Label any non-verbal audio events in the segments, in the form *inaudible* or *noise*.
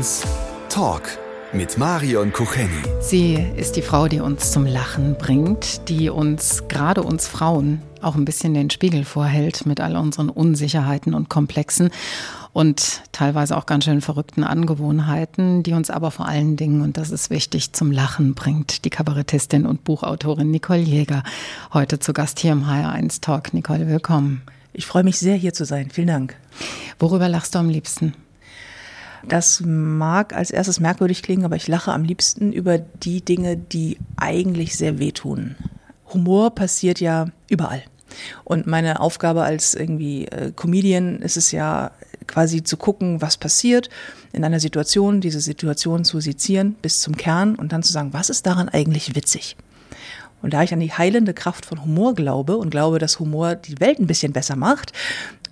1 Talk mit Marion Kucheni. Sie ist die Frau, die uns zum Lachen bringt, die uns, gerade uns Frauen, auch ein bisschen den Spiegel vorhält mit all unseren Unsicherheiten und Komplexen und teilweise auch ganz schön verrückten Angewohnheiten, die uns aber vor allen Dingen, und das ist wichtig, zum Lachen bringt. Die Kabarettistin und Buchautorin Nicole Jäger, heute zu Gast hier im HR1 Talk. Nicole, willkommen. Ich freue mich sehr, hier zu sein. Vielen Dank. Worüber lachst du am liebsten? Das mag als erstes merkwürdig klingen, aber ich lache am liebsten über die Dinge, die eigentlich sehr wehtun. Humor passiert ja überall. Und meine Aufgabe als irgendwie äh, Comedian ist es ja quasi zu gucken, was passiert in einer Situation, diese Situation zu sezieren bis zum Kern und dann zu sagen, was ist daran eigentlich witzig? Und da ich an die heilende Kraft von Humor glaube und glaube, dass Humor die Welt ein bisschen besser macht,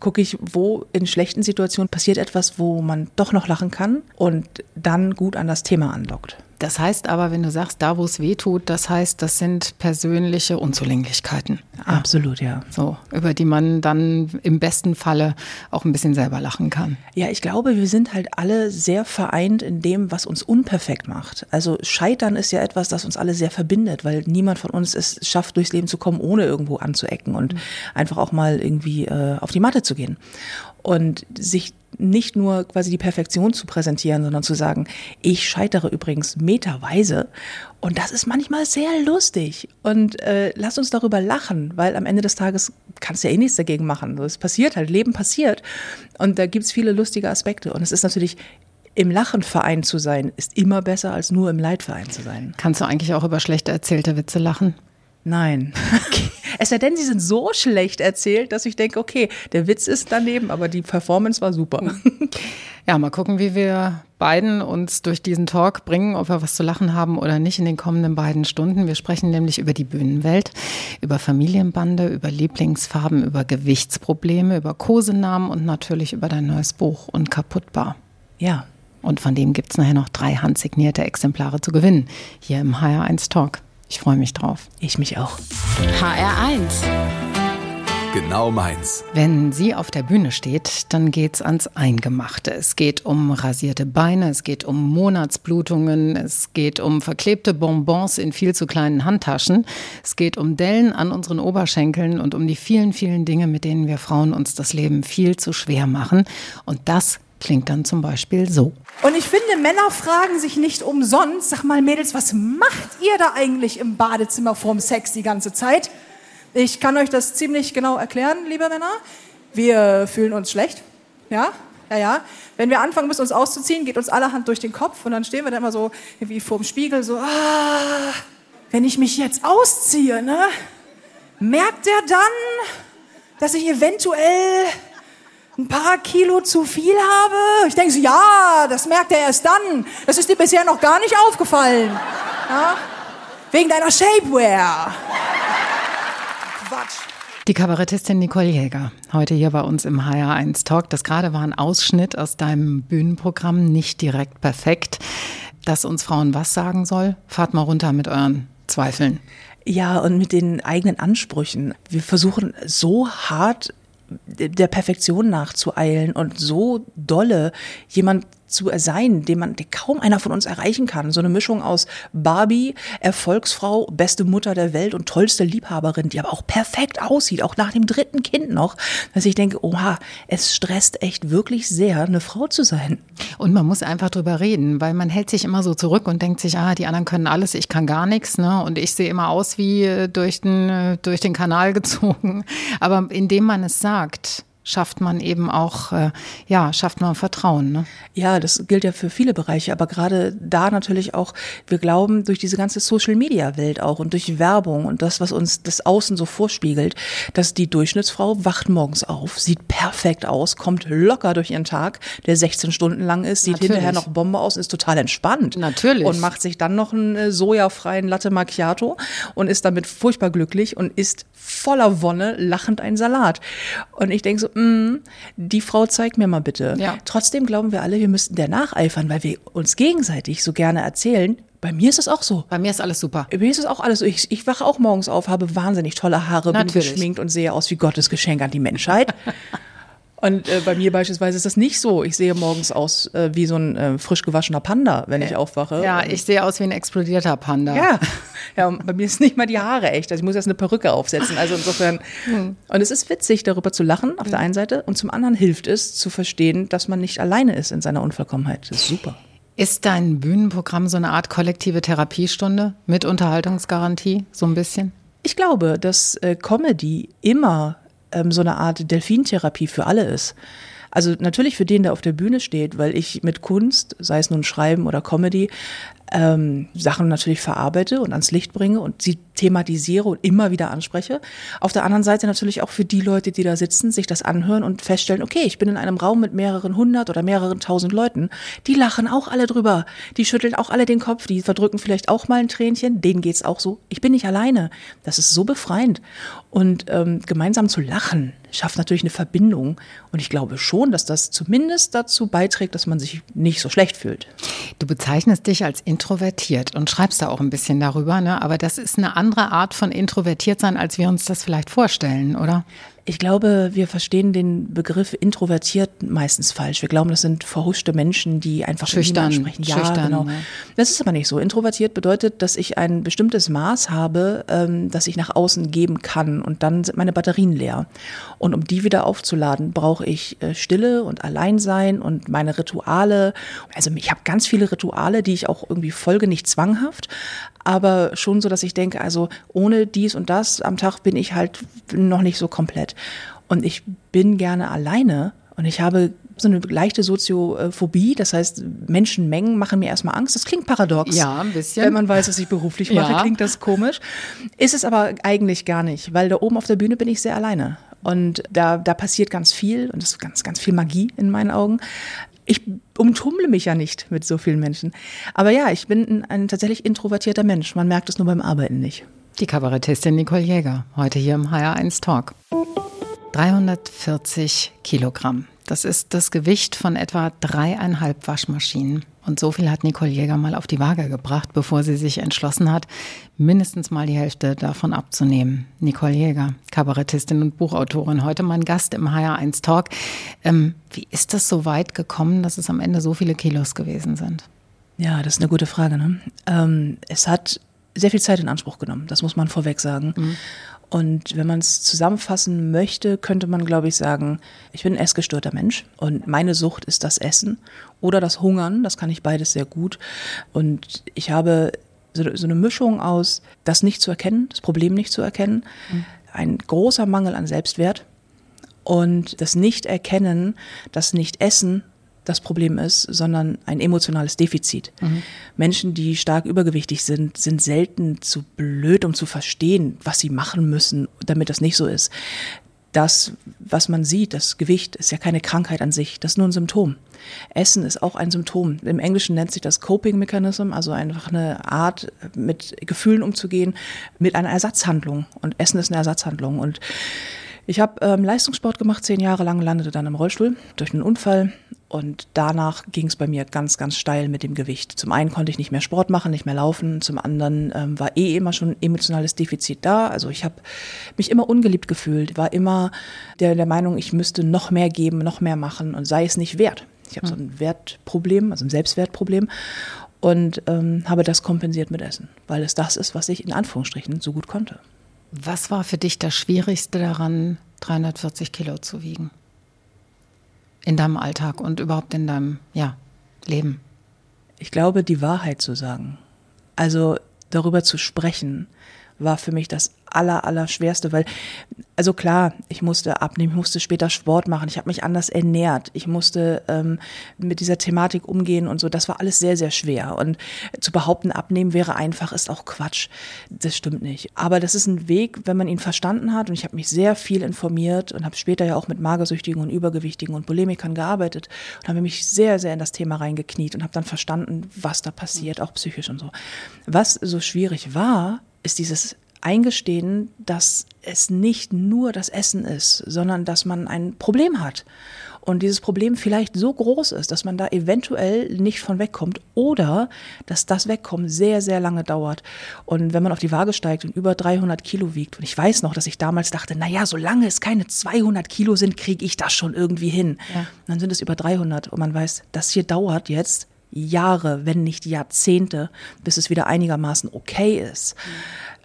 gucke ich, wo in schlechten Situationen passiert etwas, wo man doch noch lachen kann und dann gut an das Thema anlockt. Das heißt aber, wenn du sagst, da wo es weh tut, das heißt, das sind persönliche Unzulänglichkeiten. Absolut, ja. So, über die man dann im besten Falle auch ein bisschen selber lachen kann. Ja, ich glaube, wir sind halt alle sehr vereint in dem, was uns unperfekt macht. Also Scheitern ist ja etwas, das uns alle sehr verbindet, weil niemand von uns es schafft, durchs Leben zu kommen, ohne irgendwo anzuecken und mhm. einfach auch mal irgendwie äh, auf die Matte zu gehen. Und sich nicht nur quasi die Perfektion zu präsentieren, sondern zu sagen, ich scheitere übrigens meterweise. Und das ist manchmal sehr lustig. Und äh, lass uns darüber lachen, weil am Ende des Tages kannst du ja eh nichts dagegen machen. Es passiert halt, Leben passiert. Und da gibt's viele lustige Aspekte. Und es ist natürlich im Lachen vereint zu sein, ist immer besser als nur im Leid vereint zu sein. Kannst du eigentlich auch über schlechte erzählte Witze lachen? Nein. Okay. Es sei denn, sie sind so schlecht erzählt, dass ich denke, okay, der Witz ist daneben, aber die Performance war super. Ja, mal gucken, wie wir beiden uns durch diesen Talk bringen, ob wir was zu lachen haben oder nicht in den kommenden beiden Stunden. Wir sprechen nämlich über die Bühnenwelt, über Familienbande, über Lieblingsfarben, über Gewichtsprobleme, über Kosenamen und natürlich über dein neues Buch Unkaputtbar. Ja. Und von dem gibt es nachher noch drei handsignierte Exemplare zu gewinnen, hier im HR1 Talk. Ich freue mich drauf. Ich mich auch. HR1. Genau meins. Wenn sie auf der Bühne steht, dann geht's ans Eingemachte. Es geht um rasierte Beine, es geht um Monatsblutungen, es geht um verklebte Bonbons in viel zu kleinen Handtaschen, es geht um Dellen an unseren Oberschenkeln und um die vielen, vielen Dinge, mit denen wir Frauen uns das Leben viel zu schwer machen. Und das klingt dann zum Beispiel so. Und ich finde, Männer fragen sich nicht umsonst, sag mal Mädels, was macht ihr da eigentlich im Badezimmer vorm Sex die ganze Zeit? Ich kann euch das ziemlich genau erklären, liebe Männer. Wir fühlen uns schlecht, ja, ja, ja. Wenn wir anfangen müssen, uns auszuziehen, geht uns allerhand durch den Kopf und dann stehen wir da immer so wie vorm Spiegel, so, ah, wenn ich mich jetzt ausziehe, ne, merkt er dann, dass ich eventuell ein paar Kilo zu viel habe? Ich denke so, ja, das merkt er erst dann. Das ist dir bisher noch gar nicht aufgefallen. Ja? Wegen deiner Shapewear. Quatsch. Die Kabarettistin Nicole Jäger, heute hier bei uns im HR1 Talk. Das gerade war ein Ausschnitt aus deinem Bühnenprogramm, nicht direkt perfekt, das uns Frauen was sagen soll. Fahrt mal runter mit euren Zweifeln. Ja, und mit den eigenen Ansprüchen. Wir versuchen so hart der Perfektion nachzueilen und so dolle jemand zu sein, den man, den kaum einer von uns erreichen kann. So eine Mischung aus Barbie, Erfolgsfrau, beste Mutter der Welt und tollste Liebhaberin, die aber auch perfekt aussieht, auch nach dem dritten Kind noch, dass ich denke, oha, es stresst echt wirklich sehr, eine Frau zu sein. Und man muss einfach drüber reden, weil man hält sich immer so zurück und denkt sich, ah, die anderen können alles, ich kann gar nichts, ne? Und ich sehe immer aus wie äh, durch den, äh, durch den Kanal *laughs* gezogen. Aber indem man es sagt, schafft man eben auch, äh, ja, schafft man Vertrauen. Ne? Ja, das gilt ja für viele Bereiche, aber gerade da natürlich auch, wir glauben durch diese ganze Social-Media-Welt auch und durch Werbung und das, was uns das Außen so vorspiegelt, dass die Durchschnittsfrau wacht morgens auf, sieht perfekt aus, kommt locker durch ihren Tag, der 16 Stunden lang ist, sieht Natürlich. hinterher noch Bombe aus, ist total entspannt. Natürlich. Und macht sich dann noch einen äh, sojafreien Latte Macchiato und ist damit furchtbar glücklich und isst voller Wonne lachend einen Salat. Und ich denke so, mm, die Frau zeigt mir mal bitte. Ja. Trotzdem glauben wir alle, wir müssten der nacheifern, weil wir uns gegenseitig so gerne erzählen, bei mir ist es auch so. Bei mir ist alles super. Bei mir ist es auch alles so. Ich, ich wache auch morgens auf, habe wahnsinnig tolle Haare, Natürlich. bin geschminkt und sehe aus wie Gottes Geschenk an die Menschheit. *laughs* Und äh, bei mir beispielsweise ist das nicht so. Ich sehe morgens aus äh, wie so ein äh, frisch gewaschener Panda, wenn ich aufwache. Ja, ich sehe aus wie ein explodierter Panda. Ja. ja, bei mir ist nicht mal die Haare echt. Also ich muss erst eine Perücke aufsetzen. Also insofern. Hm. Und es ist witzig, darüber zu lachen, auf der einen Seite. Und zum anderen hilft es, zu verstehen, dass man nicht alleine ist in seiner Unvollkommenheit. Das ist super. Ist dein Bühnenprogramm so eine Art kollektive Therapiestunde mit Unterhaltungsgarantie, so ein bisschen? Ich glaube, dass äh, Comedy immer ähm, so eine Art Delfintherapie für alle ist. Also natürlich für den, der auf der Bühne steht, weil ich mit Kunst, sei es nun Schreiben oder Comedy, ähm, Sachen natürlich verarbeite und ans Licht bringe und sie thematisiere und immer wieder anspreche. Auf der anderen Seite natürlich auch für die Leute, die da sitzen, sich das anhören und feststellen, okay, ich bin in einem Raum mit mehreren hundert oder mehreren tausend Leuten. Die lachen auch alle drüber. Die schütteln auch alle den Kopf. Die verdrücken vielleicht auch mal ein Tränchen. Denen geht's auch so. Ich bin nicht alleine. Das ist so befreiend. Und ähm, gemeinsam zu lachen schafft natürlich eine Verbindung. Und ich glaube schon, dass das zumindest dazu beiträgt, dass man sich nicht so schlecht fühlt. Du bezeichnest dich als introvertiert und schreibst da auch ein bisschen darüber, ne? aber das ist eine andere Art von introvertiert sein, als wir uns das vielleicht vorstellen, oder? Ich glaube, wir verstehen den Begriff introvertiert meistens falsch. Wir glauben, das sind verhuschte Menschen, die einfach schüchtern sprechen. Ja, schüchtern, genau. Ja. Das ist aber nicht so. Introvertiert bedeutet, dass ich ein bestimmtes Maß habe, ähm, das ich nach außen geben kann und dann sind meine Batterien leer. Und um die wieder aufzuladen, brauche ich äh, Stille und Alleinsein und meine Rituale. Also ich habe ganz viele Rituale, die ich auch irgendwie folge, nicht zwanghaft, aber schon so, dass ich denke, also ohne dies und das am Tag bin ich halt noch nicht so komplett. Und ich bin gerne alleine und ich habe so eine leichte Soziophobie, das heißt, Menschenmengen machen mir erstmal Angst. Das klingt paradox. Ja, ein bisschen. Wenn man weiß, was ich beruflich mache, ja. klingt das komisch. Ist es aber eigentlich gar nicht, weil da oben auf der Bühne bin ich sehr alleine. Und da, da passiert ganz viel und es ist ganz, ganz viel Magie in meinen Augen ich umtummle mich ja nicht mit so vielen Menschen. Aber ja, ich bin ein, ein tatsächlich introvertierter Mensch. Man merkt es nur beim Arbeiten nicht. Die Kabarettistin Nicole Jäger, heute hier im HR1 Talk. 340 Kilogramm. Das ist das Gewicht von etwa dreieinhalb Waschmaschinen. Und so viel hat Nicole Jäger mal auf die Waage gebracht, bevor sie sich entschlossen hat, mindestens mal die Hälfte davon abzunehmen. Nicole Jäger, Kabarettistin und Buchautorin, heute mein Gast im HR1 Talk. Ähm, wie ist das so weit gekommen, dass es am Ende so viele Kilos gewesen sind? Ja, das ist eine gute Frage. Ne? Ähm, es hat sehr viel Zeit in Anspruch genommen, das muss man vorweg sagen. Mhm. Und wenn man es zusammenfassen möchte, könnte man, glaube ich, sagen, ich bin ein essgestörter Mensch und meine Sucht ist das Essen oder das Hungern. Das kann ich beides sehr gut. Und ich habe so, so eine Mischung aus, das nicht zu erkennen, das Problem nicht zu erkennen, mhm. ein großer Mangel an Selbstwert und das Nicht-Erkennen, das Nicht-Essen das Problem ist, sondern ein emotionales Defizit. Mhm. Menschen, die stark übergewichtig sind, sind selten zu blöd, um zu verstehen, was sie machen müssen, damit das nicht so ist. Das, was man sieht, das Gewicht, ist ja keine Krankheit an sich, das ist nur ein Symptom. Essen ist auch ein Symptom. Im Englischen nennt sich das Coping Mechanism, also einfach eine Art, mit Gefühlen umzugehen, mit einer Ersatzhandlung. Und Essen ist eine Ersatzhandlung. Und ich habe ähm, Leistungssport gemacht, zehn Jahre lang, landete dann im Rollstuhl durch einen Unfall und danach ging es bei mir ganz, ganz steil mit dem Gewicht. Zum einen konnte ich nicht mehr Sport machen, nicht mehr laufen, zum anderen ähm, war eh immer schon emotionales Defizit da. Also ich habe mich immer ungeliebt gefühlt, war immer der, der Meinung, ich müsste noch mehr geben, noch mehr machen und sei es nicht wert. Ich habe so ein Wertproblem, also ein Selbstwertproblem und ähm, habe das kompensiert mit Essen, weil es das ist, was ich in Anführungsstrichen so gut konnte. Was war für dich das Schwierigste daran, 340 Kilo zu wiegen? In deinem Alltag und überhaupt in deinem ja, Leben? Ich glaube, die Wahrheit zu sagen. Also darüber zu sprechen, war für mich das aller, aller schwerste, weil, also klar, ich musste abnehmen, ich musste später Sport machen, ich habe mich anders ernährt, ich musste ähm, mit dieser Thematik umgehen und so, das war alles sehr, sehr schwer. Und zu behaupten, abnehmen wäre einfach, ist auch Quatsch. Das stimmt nicht. Aber das ist ein Weg, wenn man ihn verstanden hat und ich habe mich sehr viel informiert und habe später ja auch mit Magersüchtigen und Übergewichtigen und Polemikern gearbeitet und habe mich sehr, sehr in das Thema reingekniet und habe dann verstanden, was da passiert, auch psychisch und so. Was so schwierig war, ist dieses Eingestehen, dass es nicht nur das Essen ist, sondern dass man ein Problem hat und dieses Problem vielleicht so groß ist, dass man da eventuell nicht von wegkommt oder dass das Wegkommen sehr, sehr lange dauert. Und wenn man auf die Waage steigt und über 300 Kilo wiegt, und ich weiß noch, dass ich damals dachte, na ja, solange es keine 200 Kilo sind, kriege ich das schon irgendwie hin. Ja. Dann sind es über 300 und man weiß, das hier dauert jetzt Jahre, wenn nicht Jahrzehnte, bis es wieder einigermaßen okay ist.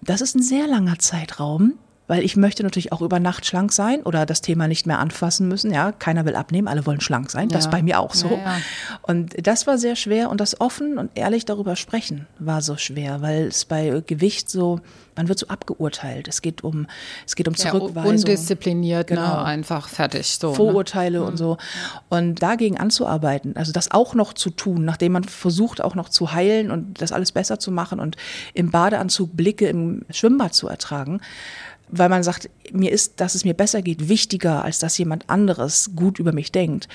Das ist ein sehr langer Zeitraum, weil ich möchte natürlich auch über Nacht schlank sein oder das Thema nicht mehr anfassen müssen. Ja, keiner will abnehmen, alle wollen schlank sein. Das ist bei mir auch so. Ja, ja. Und das war sehr schwer und das offen und ehrlich darüber sprechen war so schwer, weil es bei Gewicht so man wird so abgeurteilt. Es geht um, es geht um Zurückweisung. Undiszipliniert, ne? genau. Ne? einfach fertig. So, ne? Vorurteile ne? und so. Und dagegen anzuarbeiten, also das auch noch zu tun, nachdem man versucht auch noch zu heilen und das alles besser zu machen und im Badeanzug Blicke im Schwimmbad zu ertragen, weil man sagt, mir ist, dass es mir besser geht, wichtiger, als dass jemand anderes gut über mich denkt,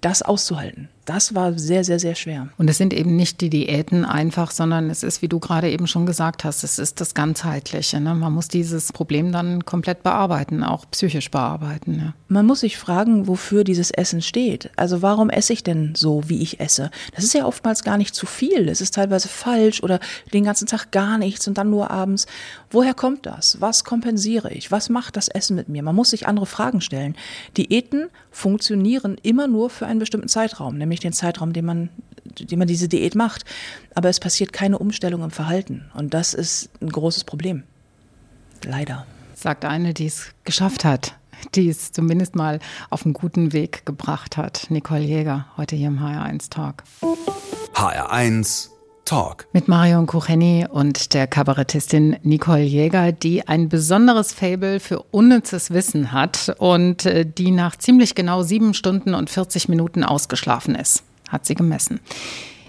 das auszuhalten das war sehr, sehr, sehr schwer. Und es sind eben nicht die Diäten einfach, sondern es ist, wie du gerade eben schon gesagt hast, es ist das Ganzheitliche. Ne? Man muss dieses Problem dann komplett bearbeiten, auch psychisch bearbeiten. Ne? Man muss sich fragen, wofür dieses Essen steht. Also warum esse ich denn so, wie ich esse? Das ist ja oftmals gar nicht zu viel. Es ist teilweise falsch oder den ganzen Tag gar nichts und dann nur abends. Woher kommt das? Was kompensiere ich? Was macht das Essen mit mir? Man muss sich andere Fragen stellen. Diäten funktionieren immer nur für einen bestimmten Zeitraum, nämlich nämlich den Zeitraum, den man, den man diese Diät macht. Aber es passiert keine Umstellung im Verhalten. Und das ist ein großes Problem. Leider. Sagt eine, die es geschafft hat, die es zumindest mal auf einen guten Weg gebracht hat. Nicole Jäger, heute hier im HR1 Talk. HR1 Talk. Mit Marion Kucheni und der Kabarettistin Nicole Jäger, die ein besonderes Fable für unnützes Wissen hat und äh, die nach ziemlich genau sieben Stunden und 40 Minuten ausgeschlafen ist, hat sie gemessen.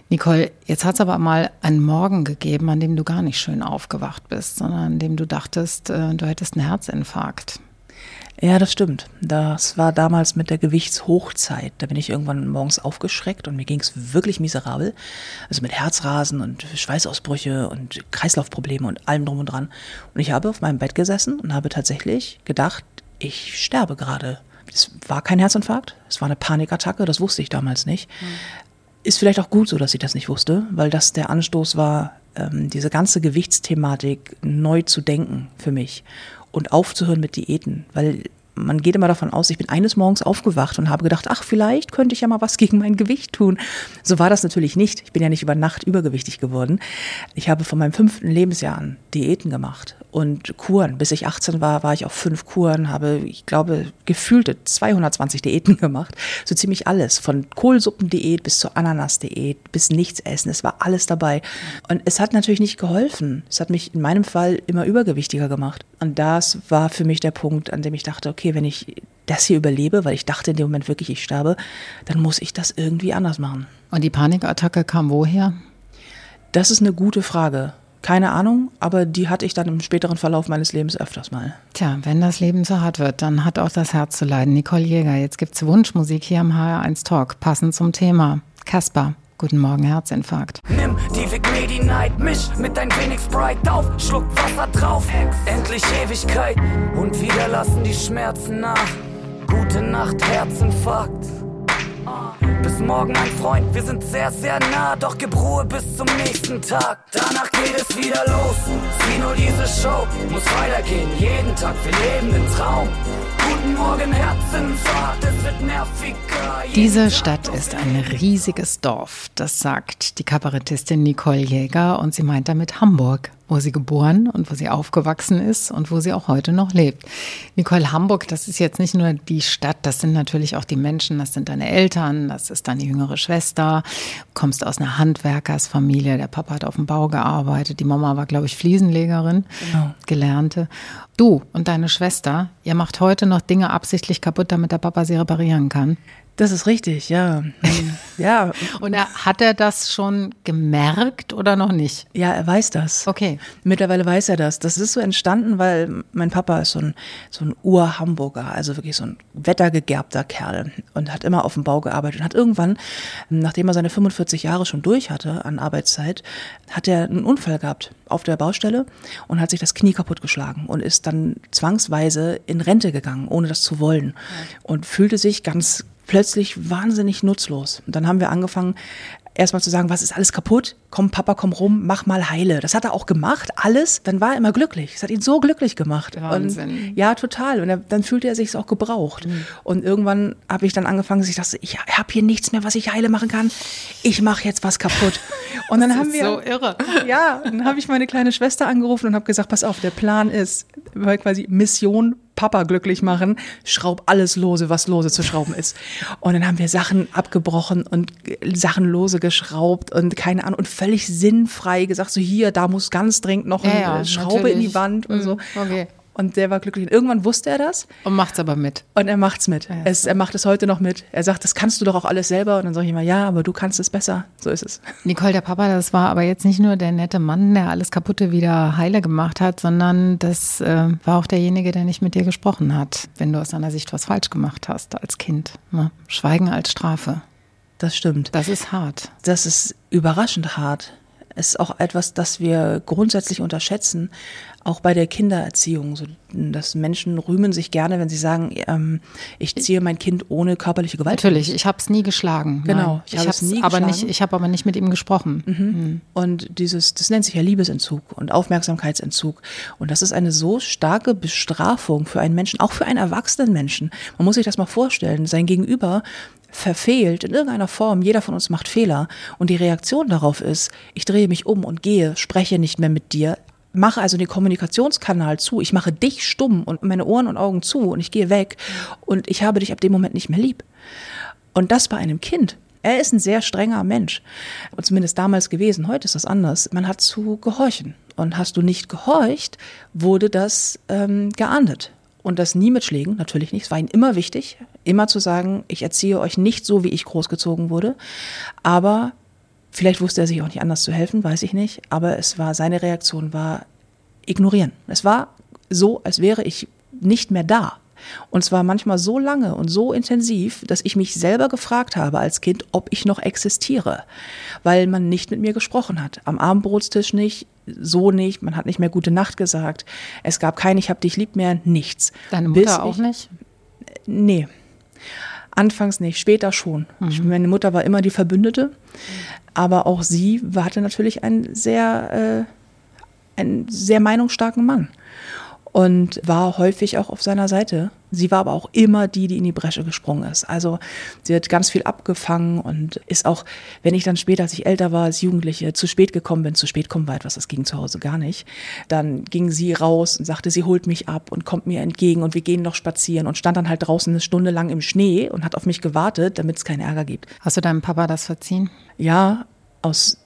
Nicole, jetzt hat es aber mal einen Morgen gegeben, an dem du gar nicht schön aufgewacht bist, sondern an dem du dachtest, äh, du hättest einen Herzinfarkt. Ja, das stimmt. Das war damals mit der Gewichtshochzeit. Da bin ich irgendwann morgens aufgeschreckt und mir ging es wirklich miserabel. Also mit Herzrasen und Schweißausbrüche und Kreislaufprobleme und allem drum und dran. Und ich habe auf meinem Bett gesessen und habe tatsächlich gedacht, ich sterbe gerade. Es war kein Herzinfarkt, es war eine Panikattacke, das wusste ich damals nicht. Mhm. Ist vielleicht auch gut so, dass ich das nicht wusste, weil das der Anstoß war, ähm, diese ganze Gewichtsthematik neu zu denken für mich und aufzuhören mit Diäten, weil man geht immer davon aus, ich bin eines Morgens aufgewacht und habe gedacht, ach, vielleicht könnte ich ja mal was gegen mein Gewicht tun. So war das natürlich nicht. Ich bin ja nicht über Nacht übergewichtig geworden. Ich habe von meinem fünften Lebensjahr an Diäten gemacht und Kuren. Bis ich 18 war, war ich auf fünf Kuren, habe, ich glaube, gefühlte 220 Diäten gemacht. So ziemlich alles. Von Kohlsuppendiät bis zur Ananasdiät, bis nichts essen. Es war alles dabei. Und es hat natürlich nicht geholfen. Es hat mich in meinem Fall immer übergewichtiger gemacht. Und das war für mich der Punkt, an dem ich dachte, okay, wenn ich das hier überlebe, weil ich dachte in dem Moment wirklich, ich sterbe, dann muss ich das irgendwie anders machen. Und die Panikattacke kam woher? Das ist eine gute Frage. Keine Ahnung, aber die hatte ich dann im späteren Verlauf meines Lebens öfters mal. Tja, wenn das Leben so hart wird, dann hat auch das Herz zu leiden. Nicole Jäger, jetzt gibt es Wunschmusik hier im HR1 Talk, passend zum Thema. Kasper, Guten Morgen, Herzinfarkt. Nimm die Vic Medi Night, misch mit dein wenig Sprite auf, schluck Wasser drauf, endlich Ewigkeit und wieder lassen die Schmerzen nach. Gute Nacht, Herzinfarkt. Bis morgen, mein Freund, wir sind sehr, sehr nah, doch gib Ruhe bis zum nächsten Tag. Danach geht es wieder los, sieh nur diese Show, muss weitergehen, jeden Tag, wir leben den Traum. Diese Stadt ist ein riesiges Dorf, das sagt die Kabarettistin Nicole Jäger und sie meint damit Hamburg wo sie geboren und wo sie aufgewachsen ist und wo sie auch heute noch lebt. Nicole Hamburg, das ist jetzt nicht nur die Stadt, das sind natürlich auch die Menschen, das sind deine Eltern, das ist deine jüngere Schwester, du kommst aus einer Handwerkersfamilie, der Papa hat auf dem Bau gearbeitet, die Mama war, glaube ich, Fliesenlegerin, genau. gelernte. Du und deine Schwester, ihr macht heute noch Dinge absichtlich kaputt, damit der Papa sie reparieren kann. Das ist richtig, ja. *laughs* ja. Und er, hat er das schon gemerkt oder noch nicht? Ja, er weiß das. Okay. Mittlerweile weiß er das. Das ist so entstanden, weil mein Papa ist so ein, so ein Ur-Hamburger, also wirklich so ein wettergegerbter Kerl und hat immer auf dem Bau gearbeitet und hat irgendwann, nachdem er seine 45 Jahre schon durch hatte an Arbeitszeit, hat er einen Unfall gehabt auf der Baustelle und hat sich das Knie kaputt geschlagen und ist dann zwangsweise in Rente gegangen, ohne das zu wollen. Und fühlte sich ganz plötzlich wahnsinnig nutzlos. Und dann haben wir angefangen, erstmal zu sagen, was ist alles kaputt? Komm, Papa, komm rum, mach mal heile. Das hat er auch gemacht, alles. Dann war er immer glücklich. Es hat ihn so glücklich gemacht. Wahnsinn. Und, ja, total. Und er, dann fühlte er sich auch gebraucht. Mhm. Und irgendwann habe ich dann angefangen, dass ich dachte, ich habe hier nichts mehr, was ich heile machen kann. Ich mache jetzt was kaputt. *laughs* Und dann Das haben ist wir so irre. *laughs* ja, dann habe ich meine kleine Schwester angerufen und habe gesagt, pass auf, der Plan ist, weil quasi Mission Papa glücklich machen, schraub alles lose, was lose zu schrauben ist. Und dann haben wir Sachen abgebrochen und Sachen lose geschraubt und keine Ahnung und völlig sinnfrei gesagt, so hier, da muss ganz dringend noch Ja, eine ja, Schraube in natürlich. die Wand und Mhm, so. okay. Und der war glücklich. Und irgendwann wusste er das Und macht's aber mit. und er macht's mit. Ja, es, er macht es heute noch mit. Er sagt, das kannst du doch auch alles selber. Und dann sage ich immer, ja, aber du kannst es besser. So ist es. *laughs* Nicole, der Papa, das war aber jetzt nicht nur der nette Mann, der alles Kaputte wieder heile gemacht hat, sondern das äh, war auch derjenige, der nicht mit dir gesprochen hat, wenn du aus deiner Sicht was falsch gemacht hast als Kind. Ne? Schweigen als Strafe. Das stimmt. Das ist hart. das ist überraschend hart. Es ist auch etwas, das wir grundsätzlich unterschätzen, auch bei der Kindererziehung. So, dass Menschen rühmen sich gerne, wenn sie sagen, ähm, ich ziehe mein Kind ohne körperliche Gewalt. Natürlich, ich habe es nie geschlagen. Genau, Nein. ich habe es nie aber nicht, geschlagen. ich habe aber nicht mit ihm gesprochen. Und dieses, das nennt sich ja Liebesentzug und Aufmerksamkeitsentzug. Und das ist eine so starke Bestrafung für einen Menschen, auch für einen erwachsenen Menschen. Man muss sich das mal vorstellen. Sein Gegenüber verfehlt in irgendeiner Form. Jeder von uns macht Fehler. Und die Reaktion darauf ist, ich drehe mich um und gehe, spreche nicht mehr mit dir. Mache also den Kommunikationskanal zu. Ich mache dich stumm und meine Ohren und Augen zu und ich gehe weg. Und ich habe dich ab dem Moment nicht mehr lieb. Und das bei einem Kind. Er ist ein sehr strenger Mensch. Und zumindest damals gewesen. Heute ist das anders. Man hat zu gehorchen. Und hast du nicht gehorcht, wurde das ähm, geahndet. Und das nie mit Schlägen, natürlich nicht. Es war ihm immer wichtig, immer zu sagen, ich erziehe euch nicht so, wie ich großgezogen wurde. Aber vielleicht wusste er sich auch nicht anders zu helfen, weiß ich nicht. Aber es war, seine Reaktion war ignorieren. Es war so, als wäre ich nicht mehr da. Und zwar manchmal so lange und so intensiv, dass ich mich selber gefragt habe als Kind, ob ich noch existiere, weil man nicht mit mir gesprochen hat. Am Abendbrotstisch nicht, so nicht, man hat nicht mehr gute Nacht gesagt. Es gab kein Ich hab dich lieb mehr, nichts. Deine Bis Mutter auch ich, nicht? Nee. Anfangs nicht, später schon. Ich, meine Mutter war immer die Verbündete, aber auch sie hatte natürlich einen sehr, äh, einen sehr meinungsstarken Mann und war häufig auch auf seiner Seite. Sie war aber auch immer die, die in die Bresche gesprungen ist. Also sie hat ganz viel abgefangen und ist auch, wenn ich dann später, als ich älter war, als Jugendliche, zu spät gekommen bin, zu spät kommen war etwas, das ging zu Hause gar nicht, dann ging sie raus und sagte, sie holt mich ab und kommt mir entgegen und wir gehen noch spazieren und stand dann halt draußen eine Stunde lang im Schnee und hat auf mich gewartet, damit es keinen Ärger gibt. Hast du deinem Papa das verziehen? Ja, aus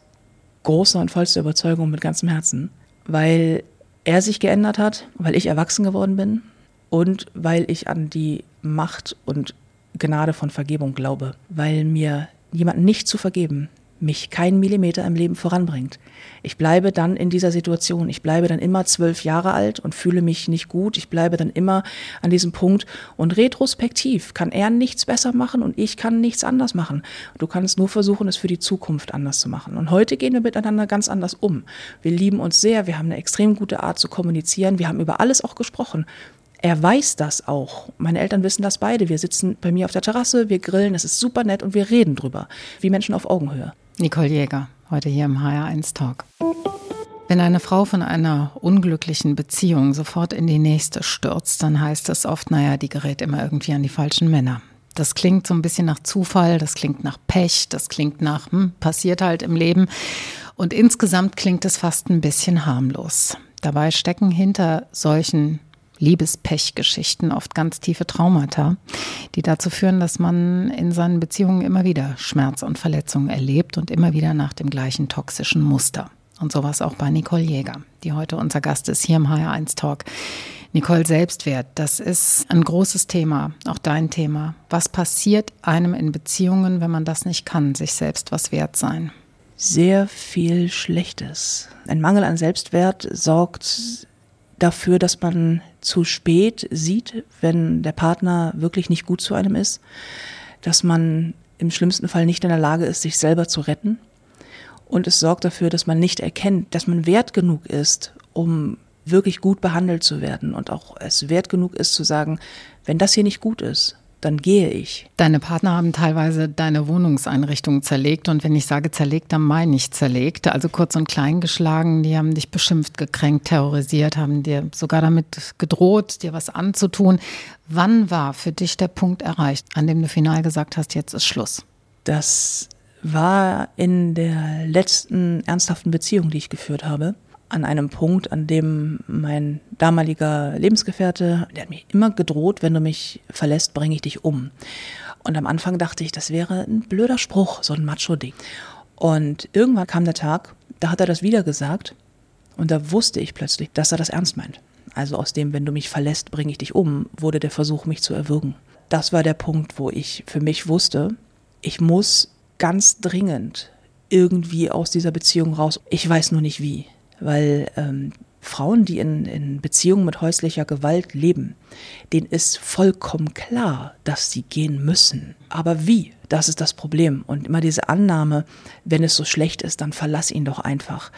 großer und vollster Überzeugung mit ganzem Herzen, weil er sich geändert hat, weil ich erwachsen geworden bin und weil ich an die Macht und Gnade von Vergebung glaube, weil mir jemanden nicht zu vergeben mich keinen Millimeter im Leben voranbringt. Ich bleibe dann in dieser Situation. Ich bleibe dann immer zwölf Jahre alt und fühle mich nicht gut. Ich bleibe dann immer an diesem Punkt. Und retrospektiv kann er nichts besser machen und ich kann nichts anders machen. Du kannst nur versuchen, es für die Zukunft anders zu machen. Und heute gehen wir miteinander ganz anders um. Wir lieben uns sehr. Wir haben eine extrem gute Art zu kommunizieren. Wir haben über alles auch gesprochen. Er weiß das auch. Meine Eltern wissen das beide. Wir sitzen bei mir auf der Terrasse, wir grillen, es ist super nett und wir reden drüber, wie Menschen auf Augenhöhe. Nicole Jäger, heute hier im HR1 Talk. Wenn eine Frau von einer unglücklichen Beziehung sofort in die nächste stürzt, dann heißt es oft, naja, die gerät immer irgendwie an die falschen Männer. Das klingt so ein bisschen nach Zufall, das klingt nach Pech, das klingt nach, hm, passiert halt im Leben. Und insgesamt klingt es fast ein bisschen harmlos. Dabei stecken hinter solchen Liebespechgeschichten oft ganz tiefe Traumata, die dazu führen, dass man in seinen Beziehungen immer wieder Schmerz und Verletzungen erlebt und immer wieder nach dem gleichen toxischen Muster. Und sowas auch bei Nicole Jäger, die heute unser Gast ist hier im HR1 Talk. Nicole Selbstwert, das ist ein großes Thema, auch dein Thema. Was passiert einem in Beziehungen, wenn man das nicht kann, sich selbst was wert sein? Sehr viel Schlechtes. Ein Mangel an Selbstwert sorgt dafür, dass man zu spät sieht, wenn der Partner wirklich nicht gut zu einem ist, dass man im schlimmsten Fall nicht in der Lage ist, sich selber zu retten. Und es sorgt dafür, dass man nicht erkennt, dass man wert genug ist, um wirklich gut behandelt zu werden und auch es wert genug ist zu sagen, wenn das hier nicht gut ist, dann gehe ich. Deine Partner haben teilweise deine Wohnungseinrichtung zerlegt und wenn ich sage zerlegt, dann meine ich zerlegt. Also kurz und klein geschlagen, die haben dich beschimpft, gekränkt, terrorisiert, haben dir sogar damit gedroht, dir was anzutun. Wann war für dich der Punkt erreicht, an dem du final gesagt hast, jetzt ist Schluss? Das war in der letzten ernsthaften Beziehung, die ich geführt habe an einem Punkt, an dem mein damaliger Lebensgefährte, der hat mich immer gedroht, wenn du mich verlässt, bringe ich dich um. Und am Anfang dachte ich, das wäre ein blöder Spruch, so ein Macho-Ding. Und irgendwann kam der Tag, da hat er das wieder gesagt und da wusste ich plötzlich, dass er das ernst meint. Also aus dem, wenn du mich verlässt, bringe ich dich um, wurde der Versuch, mich zu erwürgen. Das war der Punkt, wo ich für mich wusste, ich muss ganz dringend irgendwie aus dieser Beziehung raus. Ich weiß nur nicht wie weil ähm, Frauen, die in, in Beziehungen mit häuslicher Gewalt leben, denen ist vollkommen klar, dass sie gehen müssen. Aber wie? Das ist das Problem. Und immer diese Annahme, wenn es so schlecht ist, dann verlass ihn doch einfach.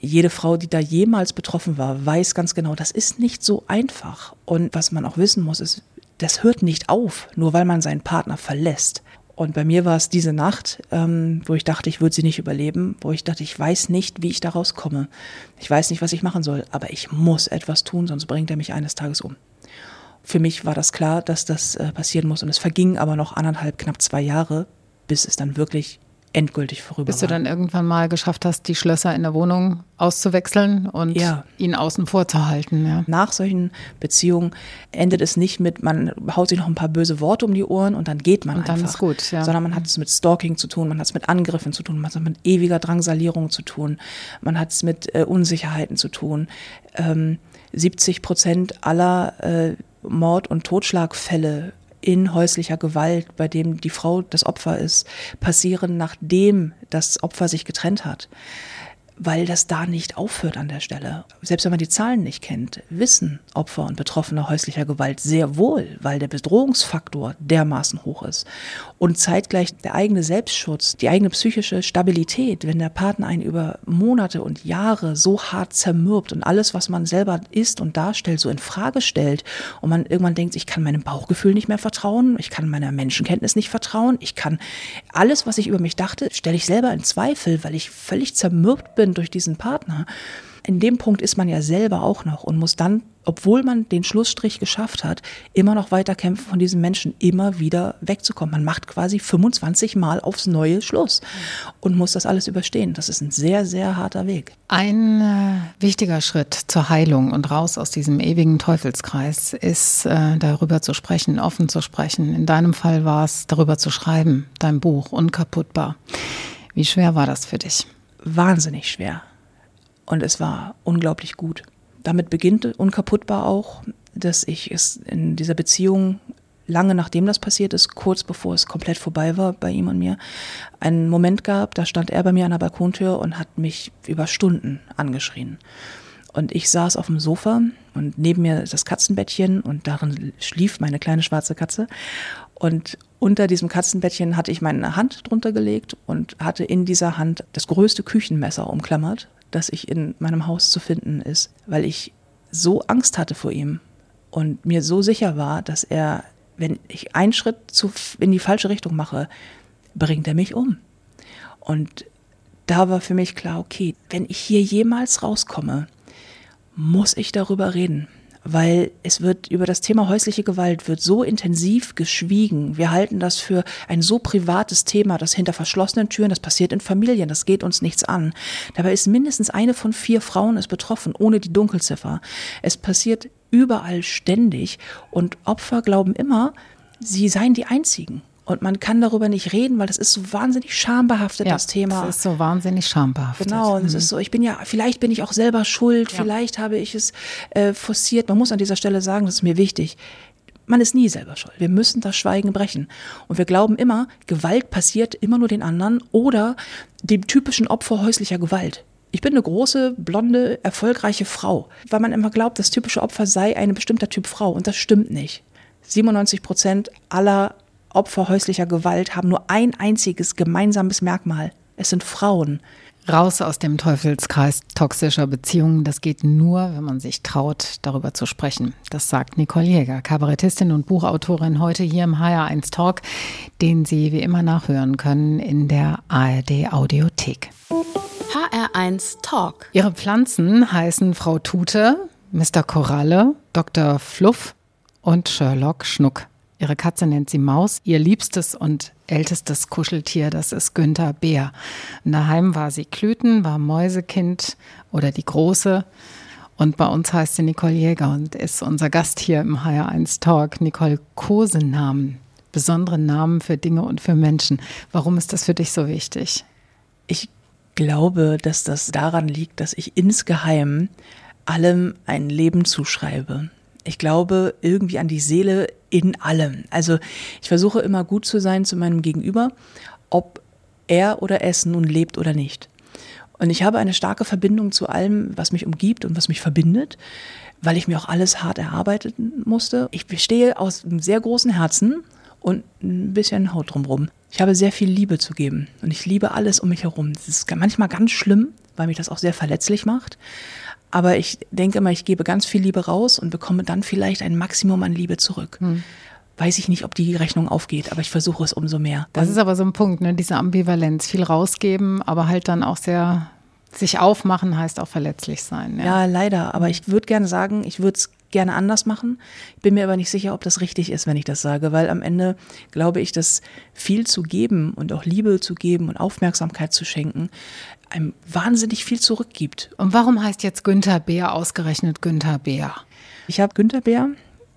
Jede Frau, die da jemals betroffen war, weiß ganz genau, das ist nicht so einfach. Und was man auch wissen muss, ist, das hört nicht auf, nur weil man seinen Partner verlässt. Und bei mir war es diese Nacht, ähm, wo ich dachte, ich würde sie nicht überleben, wo ich dachte, ich weiß nicht, wie ich da rauskomme. Ich weiß nicht, was ich machen soll, aber ich muss etwas tun, sonst bringt er mich eines Tages um. Für mich war das klar, dass das äh, passieren muss und es verging aber noch anderthalb, knapp zwei Jahre, bis es dann wirklich endgültig vorüber Bis du dann irgendwann mal geschafft hast, die Schlösser in der Wohnung auszuwechseln und ja. ihn außen vor zu halten. Ja. Nach solchen Beziehungen endet es nicht mit, man haut sich noch ein paar böse Worte um die Ohren und dann geht man und dann einfach. Ist gut, ja. Sondern man hat es mit Stalking zu tun, man hat es mit Angriffen zu tun, man hat es mit ewiger Drangsalierung zu tun, man hat es mit äh, Unsicherheiten zu tun. Ähm, 70 Prozent aller äh, Mord- und Totschlagfälle in häuslicher Gewalt, bei dem die Frau das Opfer ist, passieren, nachdem das Opfer sich getrennt hat weil das da nicht aufhört an der Stelle. Selbst wenn man die Zahlen nicht kennt, wissen Opfer und Betroffene häuslicher Gewalt sehr wohl, weil der Bedrohungsfaktor dermaßen hoch ist. Und zeitgleich der eigene Selbstschutz, die eigene psychische Stabilität, wenn der Partner einen über Monate und Jahre so hart zermürbt und alles, was man selber ist und darstellt, so in Frage stellt und man irgendwann denkt, ich kann meinem Bauchgefühl nicht mehr vertrauen, ich kann meiner Menschenkenntnis nicht vertrauen, ich kann alles, was ich über mich dachte, stelle ich selber in Zweifel, weil ich völlig zermürbt bin bin durch diesen Partner, in dem Punkt ist man ja selber auch noch und muss dann, obwohl man den Schlussstrich geschafft hat, immer noch weiter kämpfen, von diesem Menschen immer wieder wegzukommen. Man macht quasi 25 Mal aufs neue Schluss und muss das alles überstehen. Das ist ein sehr, sehr harter Weg. Ein äh, wichtiger Schritt zur Heilung und raus aus diesem ewigen Teufelskreis ist, äh, darüber zu sprechen, offen zu sprechen. In deinem Fall war es, darüber zu schreiben, dein Buch, unkaputtbar. Wie schwer war das für dich? Wahnsinnig schwer. Und es war unglaublich gut. Damit beginnt unkaputtbar auch, dass ich es in dieser Beziehung lange nachdem das passiert ist, kurz bevor es komplett vorbei war bei ihm und mir, einen Moment gab, da stand er bei mir an der Balkontür und hat mich über Stunden angeschrien. Und ich saß auf dem Sofa und neben mir das Katzenbettchen und darin schlief meine kleine schwarze Katze. Und unter diesem Katzenbettchen hatte ich meine Hand drunter gelegt und hatte in dieser Hand das größte Küchenmesser umklammert, das ich in meinem Haus zu finden ist, weil ich so Angst hatte vor ihm und mir so sicher war, dass er, wenn ich einen Schritt zu, in die falsche Richtung mache, bringt er mich um. Und da war für mich klar, okay, wenn ich hier jemals rauskomme, muss ich darüber reden weil es wird über das Thema häusliche Gewalt wird so intensiv geschwiegen. Wir halten das für ein so privates Thema, das hinter verschlossenen Türen, das passiert in Familien, das geht uns nichts an. Dabei ist mindestens eine von vier Frauen ist betroffen, ohne die Dunkelziffer. Es passiert überall ständig und Opfer glauben immer, sie seien die einzigen. Und man kann darüber nicht reden, weil das ist so wahnsinnig schambehaftet, ja, das Thema. Das ist so wahnsinnig schambehaftet. Genau, und es ist so, ich bin ja, vielleicht bin ich auch selber schuld, ja. vielleicht habe ich es äh, forciert. Man muss an dieser Stelle sagen, das ist mir wichtig. Man ist nie selber schuld. Wir müssen das Schweigen brechen. Und wir glauben immer, Gewalt passiert immer nur den anderen oder dem typischen Opfer häuslicher Gewalt. Ich bin eine große, blonde, erfolgreiche Frau, weil man immer glaubt, das typische Opfer sei ein bestimmter Typ Frau. Und das stimmt nicht. 97 Prozent aller Opfer häuslicher Gewalt haben nur ein einziges gemeinsames Merkmal. Es sind Frauen. Raus aus dem Teufelskreis toxischer Beziehungen, das geht nur, wenn man sich traut, darüber zu sprechen. Das sagt Nicole Jäger, Kabarettistin und Buchautorin, heute hier im HR1 Talk, den Sie wie immer nachhören können in der ARD Audiothek. HR1 Talk. Ihre Pflanzen heißen Frau Tute, Mr. Koralle, Dr. Fluff und Sherlock Schnuck. Ihre Katze nennt sie Maus. Ihr liebstes und ältestes Kuscheltier, das ist Günther Bär. Und daheim war sie Klüten, war Mäusekind oder die Große. Und bei uns heißt sie Nicole Jäger und ist unser Gast hier im HR1 Talk. Nicole, Kosenamen, besondere Namen für Dinge und für Menschen. Warum ist das für dich so wichtig? Ich glaube, dass das daran liegt, dass ich insgeheim allem ein Leben zuschreibe. Ich glaube irgendwie an die Seele in allem. Also ich versuche immer gut zu sein zu meinem Gegenüber, ob er oder es nun lebt oder nicht. Und ich habe eine starke Verbindung zu allem, was mich umgibt und was mich verbindet, weil ich mir auch alles hart erarbeiten musste. Ich bestehe aus einem sehr großen Herzen und ein bisschen Haut drumherum. Ich habe sehr viel Liebe zu geben und ich liebe alles um mich herum. Das ist manchmal ganz schlimm, weil mich das auch sehr verletzlich macht. Aber ich denke immer, ich gebe ganz viel Liebe raus und bekomme dann vielleicht ein Maximum an Liebe zurück. Hm. Weiß ich nicht, ob die Rechnung aufgeht, aber ich versuche es umso mehr. Das ist aber so ein Punkt, ne? diese Ambivalenz. Viel rausgeben, aber halt dann auch sehr sich aufmachen heißt auch verletzlich sein. Ja, ja leider. Aber ich würde gerne sagen, ich würde es gerne anders machen. Ich bin mir aber nicht sicher, ob das richtig ist, wenn ich das sage, weil am Ende glaube ich, dass viel zu geben und auch Liebe zu geben und Aufmerksamkeit zu schenken einem wahnsinnig viel zurückgibt. Und warum heißt jetzt Günther Bär ausgerechnet Günther Bär? Ich habe Günther Bär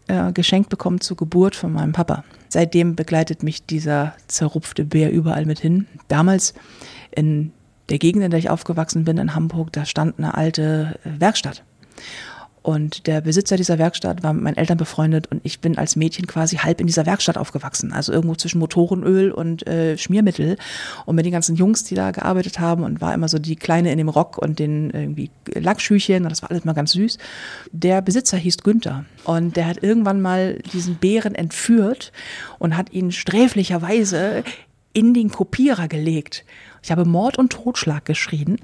äh, geschenkt bekommen zur Geburt von meinem Papa. Seitdem begleitet mich dieser zerrupfte Bär überall mit hin. Damals in der Gegend, in der ich aufgewachsen bin, in Hamburg, da stand eine alte äh, Werkstatt. Und der Besitzer dieser Werkstatt war mit meinen Eltern befreundet und ich bin als Mädchen quasi halb in dieser Werkstatt aufgewachsen. Also irgendwo zwischen Motorenöl und äh, Schmiermittel. Und mit den ganzen Jungs, die da gearbeitet haben und war immer so die Kleine in dem Rock und den irgendwie Lackschüchen und das war alles mal ganz süß. Der Besitzer hieß Günther und der hat irgendwann mal diesen Bären entführt und hat ihn sträflicherweise in den Kopierer gelegt. Ich habe Mord und Totschlag geschrien.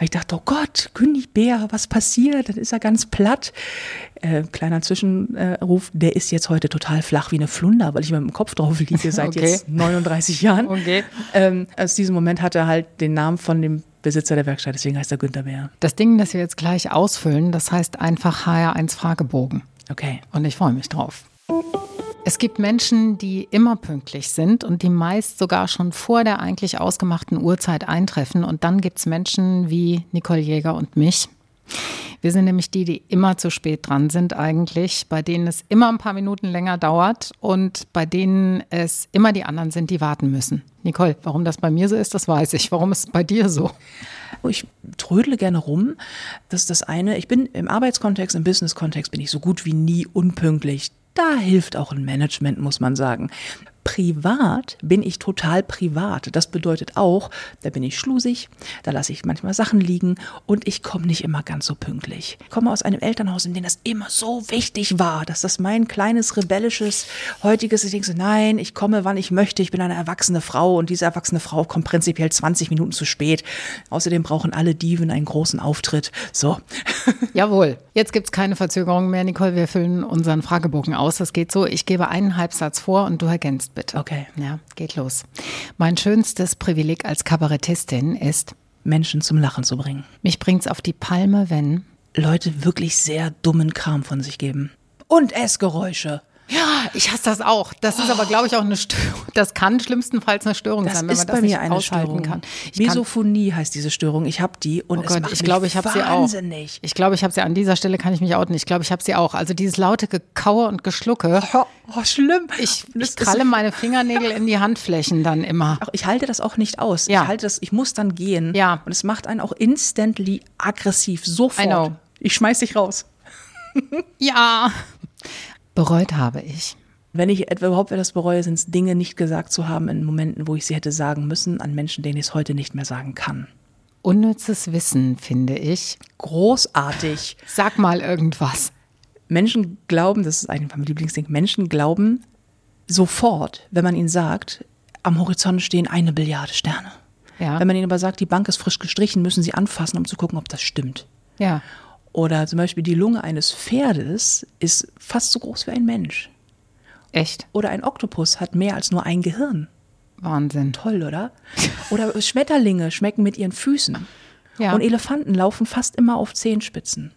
Ich dachte, oh Gott, König Bär, was passiert? Dann ist er ganz platt. Äh, kleiner Zwischenruf, der ist jetzt heute total flach wie eine Flunder, weil ich mit dem Kopf drauf liege seit okay. jetzt 39 Jahren. Okay. Ähm, aus diesem Moment hat er halt den Namen von dem Besitzer der Werkstatt, deswegen heißt er Günther Bär. Das Ding, das wir jetzt gleich ausfüllen, das heißt einfach HR1 Fragebogen. Okay. Und ich freue mich drauf. Es gibt Menschen, die immer pünktlich sind und die meist sogar schon vor der eigentlich ausgemachten Uhrzeit eintreffen. Und dann gibt es Menschen wie Nicole Jäger und mich. Wir sind nämlich die, die immer zu spät dran sind eigentlich, bei denen es immer ein paar Minuten länger dauert und bei denen es immer die anderen sind, die warten müssen. Nicole, warum das bei mir so ist, das weiß ich. Warum ist es bei dir so? Ich trödle gerne rum. Das ist das eine. Ich bin im Arbeitskontext, im Business-Kontext bin ich so gut wie nie unpünktlich. Da hilft auch ein Management, muss man sagen. Privat bin ich total privat. Das bedeutet auch, da bin ich schlusig, da lasse ich manchmal Sachen liegen und ich komme nicht immer ganz so pünktlich. Ich komme aus einem Elternhaus, in dem das immer so wichtig war, dass das mein kleines rebellisches heutiges, ich denke so, nein, ich komme, wann ich möchte, ich bin eine erwachsene Frau und diese erwachsene Frau kommt prinzipiell 20 Minuten zu spät. Außerdem brauchen alle Diven einen großen Auftritt. So. *laughs* Jawohl. Jetzt gibt es keine Verzögerung mehr, Nicole. Wir füllen unseren Fragebogen aus. Das geht so. Ich gebe einen Halbsatz vor und du ergänzt bitte. Okay. Ja, geht los. Mein schönstes Privileg als Kabarettistin ist, Menschen zum Lachen zu bringen. Mich bringt's auf die Palme, wenn Leute wirklich sehr dummen Kram von sich geben. Und Essgeräusche. Ja, ich hasse das auch. Das ist aber, glaube ich, auch eine Störung. Das kann schlimmstenfalls eine Störung das sein, wenn man das bei mir eine Störung. kann. Ich Misophonie heißt diese Störung. Ich habe die und oh Gott, es macht ich glaube, ich habe sie auch. Ich glaube, ich habe sie an dieser Stelle kann ich mich outen. Ich glaube, ich habe sie auch. Also dieses laute Gekaue und Geschlucke. Oh, oh schlimm. Ich, ich kralle meine Fingernägel in die Handflächen dann immer. ich halte das auch nicht aus. Ja. Ich halte das. Ich muss dann gehen. Ja. Und es macht einen auch instantly aggressiv sofort. I know. Ich schmeiß dich raus. *laughs* ja. Bereut habe ich. Wenn ich überhaupt etwas bereue, sind es Dinge nicht gesagt zu haben in Momenten, wo ich sie hätte sagen müssen, an Menschen, denen ich es heute nicht mehr sagen kann. Unnützes Wissen, finde ich. Großartig. Sag mal irgendwas. Menschen glauben, das ist eigentlich mein Lieblingsding, Menschen glauben sofort, wenn man ihnen sagt, am Horizont stehen eine Billiarde Sterne. Ja. Wenn man ihnen aber sagt, die Bank ist frisch gestrichen, müssen sie anfassen, um zu gucken, ob das stimmt. Ja. Oder zum Beispiel die Lunge eines Pferdes ist fast so groß wie ein Mensch. Echt? Oder ein Oktopus hat mehr als nur ein Gehirn. Wahnsinn. Toll, oder? *laughs* Oder Schmetterlinge schmecken mit ihren Füßen. Ja. Und Elefanten laufen fast immer auf Zehenspitzen.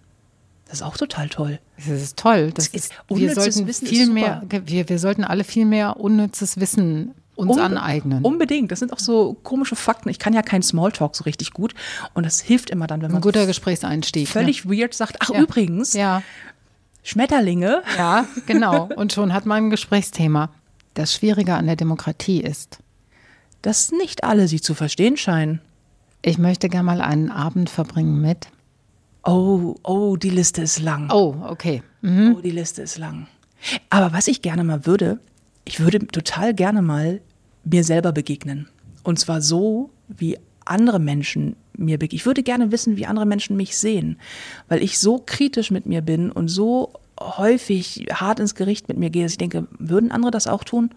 Das ist auch total toll. Das ist toll. Das ist- ist, wir unnützes sollten Wissen ist viel mehr, wir, wir sollten alle viel mehr unnützes Wissen uns Unbe- aneignen. Unbedingt. Das sind auch so komische Fakten. Ich kann ja keinen Smalltalk so richtig gut. Und das hilft immer dann, wenn Ein man guter Gesprächseinstieg. völlig weird sagt, ach ne? übrigens, Ja. Schmetterlinge. ja, genau. Und schon hat man ein Gesprächsthema. Das Schwierige an der Demokratie ist, dass nicht alle sie zu verstehen scheinen. ich möchte gerne mal einen Abend verbringen mit. Oh, oh, die Liste ist lang. Oh, okay. Oh, die Liste ist lang. Aber was ich gerne mal würde, ich würde total gerne mal mir selber begegnen. Und zwar so, wie andere Menschen mir begegnen. Ich würde gerne wissen, wie andere Menschen mich sehen, weil ich so kritisch mit mir bin und so häufig hart ins Gericht mit mir gehe, dass ich denke, würden andere das auch tun?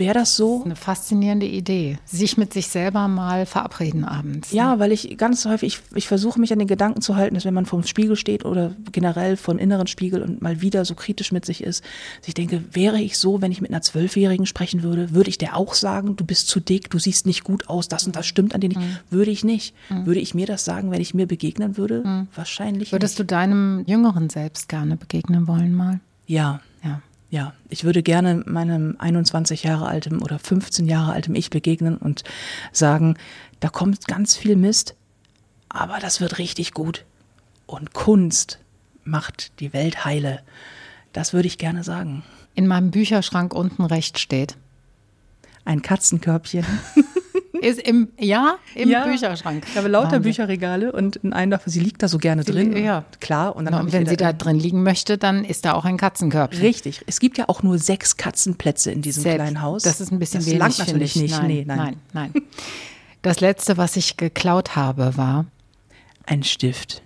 Wäre das so? Eine faszinierende Idee. Sich mit sich selber mal verabreden abends. Ja, weil ich ganz häufig, ich, ich versuche mich an den Gedanken zu halten, dass wenn man vor dem Spiegel steht oder generell vor dem inneren Spiegel und mal wieder so kritisch mit sich ist, dass ich denke, wäre ich so, wenn ich mit einer Zwölfjährigen sprechen würde, würde ich der auch sagen, du bist zu dick, du siehst nicht gut aus, das und das stimmt an dir nicht. Würde ich nicht. Würde ich mir das sagen, wenn ich mir begegnen würde? Wahrscheinlich Würdest nicht. du deinem jüngeren Selbst gerne begegnen wollen mal? Ja, Ja. Ich würde gerne meinem 21 Jahre altem oder 15 Jahre altem Ich begegnen und sagen, da kommt ganz viel Mist, aber das wird richtig gut. Und Kunst macht die Welt heile. Das würde ich gerne sagen. In meinem Bücherschrank unten rechts steht. Ein Katzenkörbchen. *laughs* *laughs* Ist im, ja, im Ja. Bücherschrank. Ich habe lauter Wahnsinn. Bücherregale und in einem davon, sie liegt da so gerne drin. ja. Klar. Und dann und wenn sie da drin liegen möchte, dann ist da auch ein Katzenkörbchen. Richtig. Es gibt ja auch nur sechs Katzenplätze in diesem Selbst- kleinen Haus. Das ist ein bisschen das wenig. langt finde natürlich ich. nicht. Nein, nee, nein. nein, nein. Das letzte, was ich geklaut habe, war Ein Stift.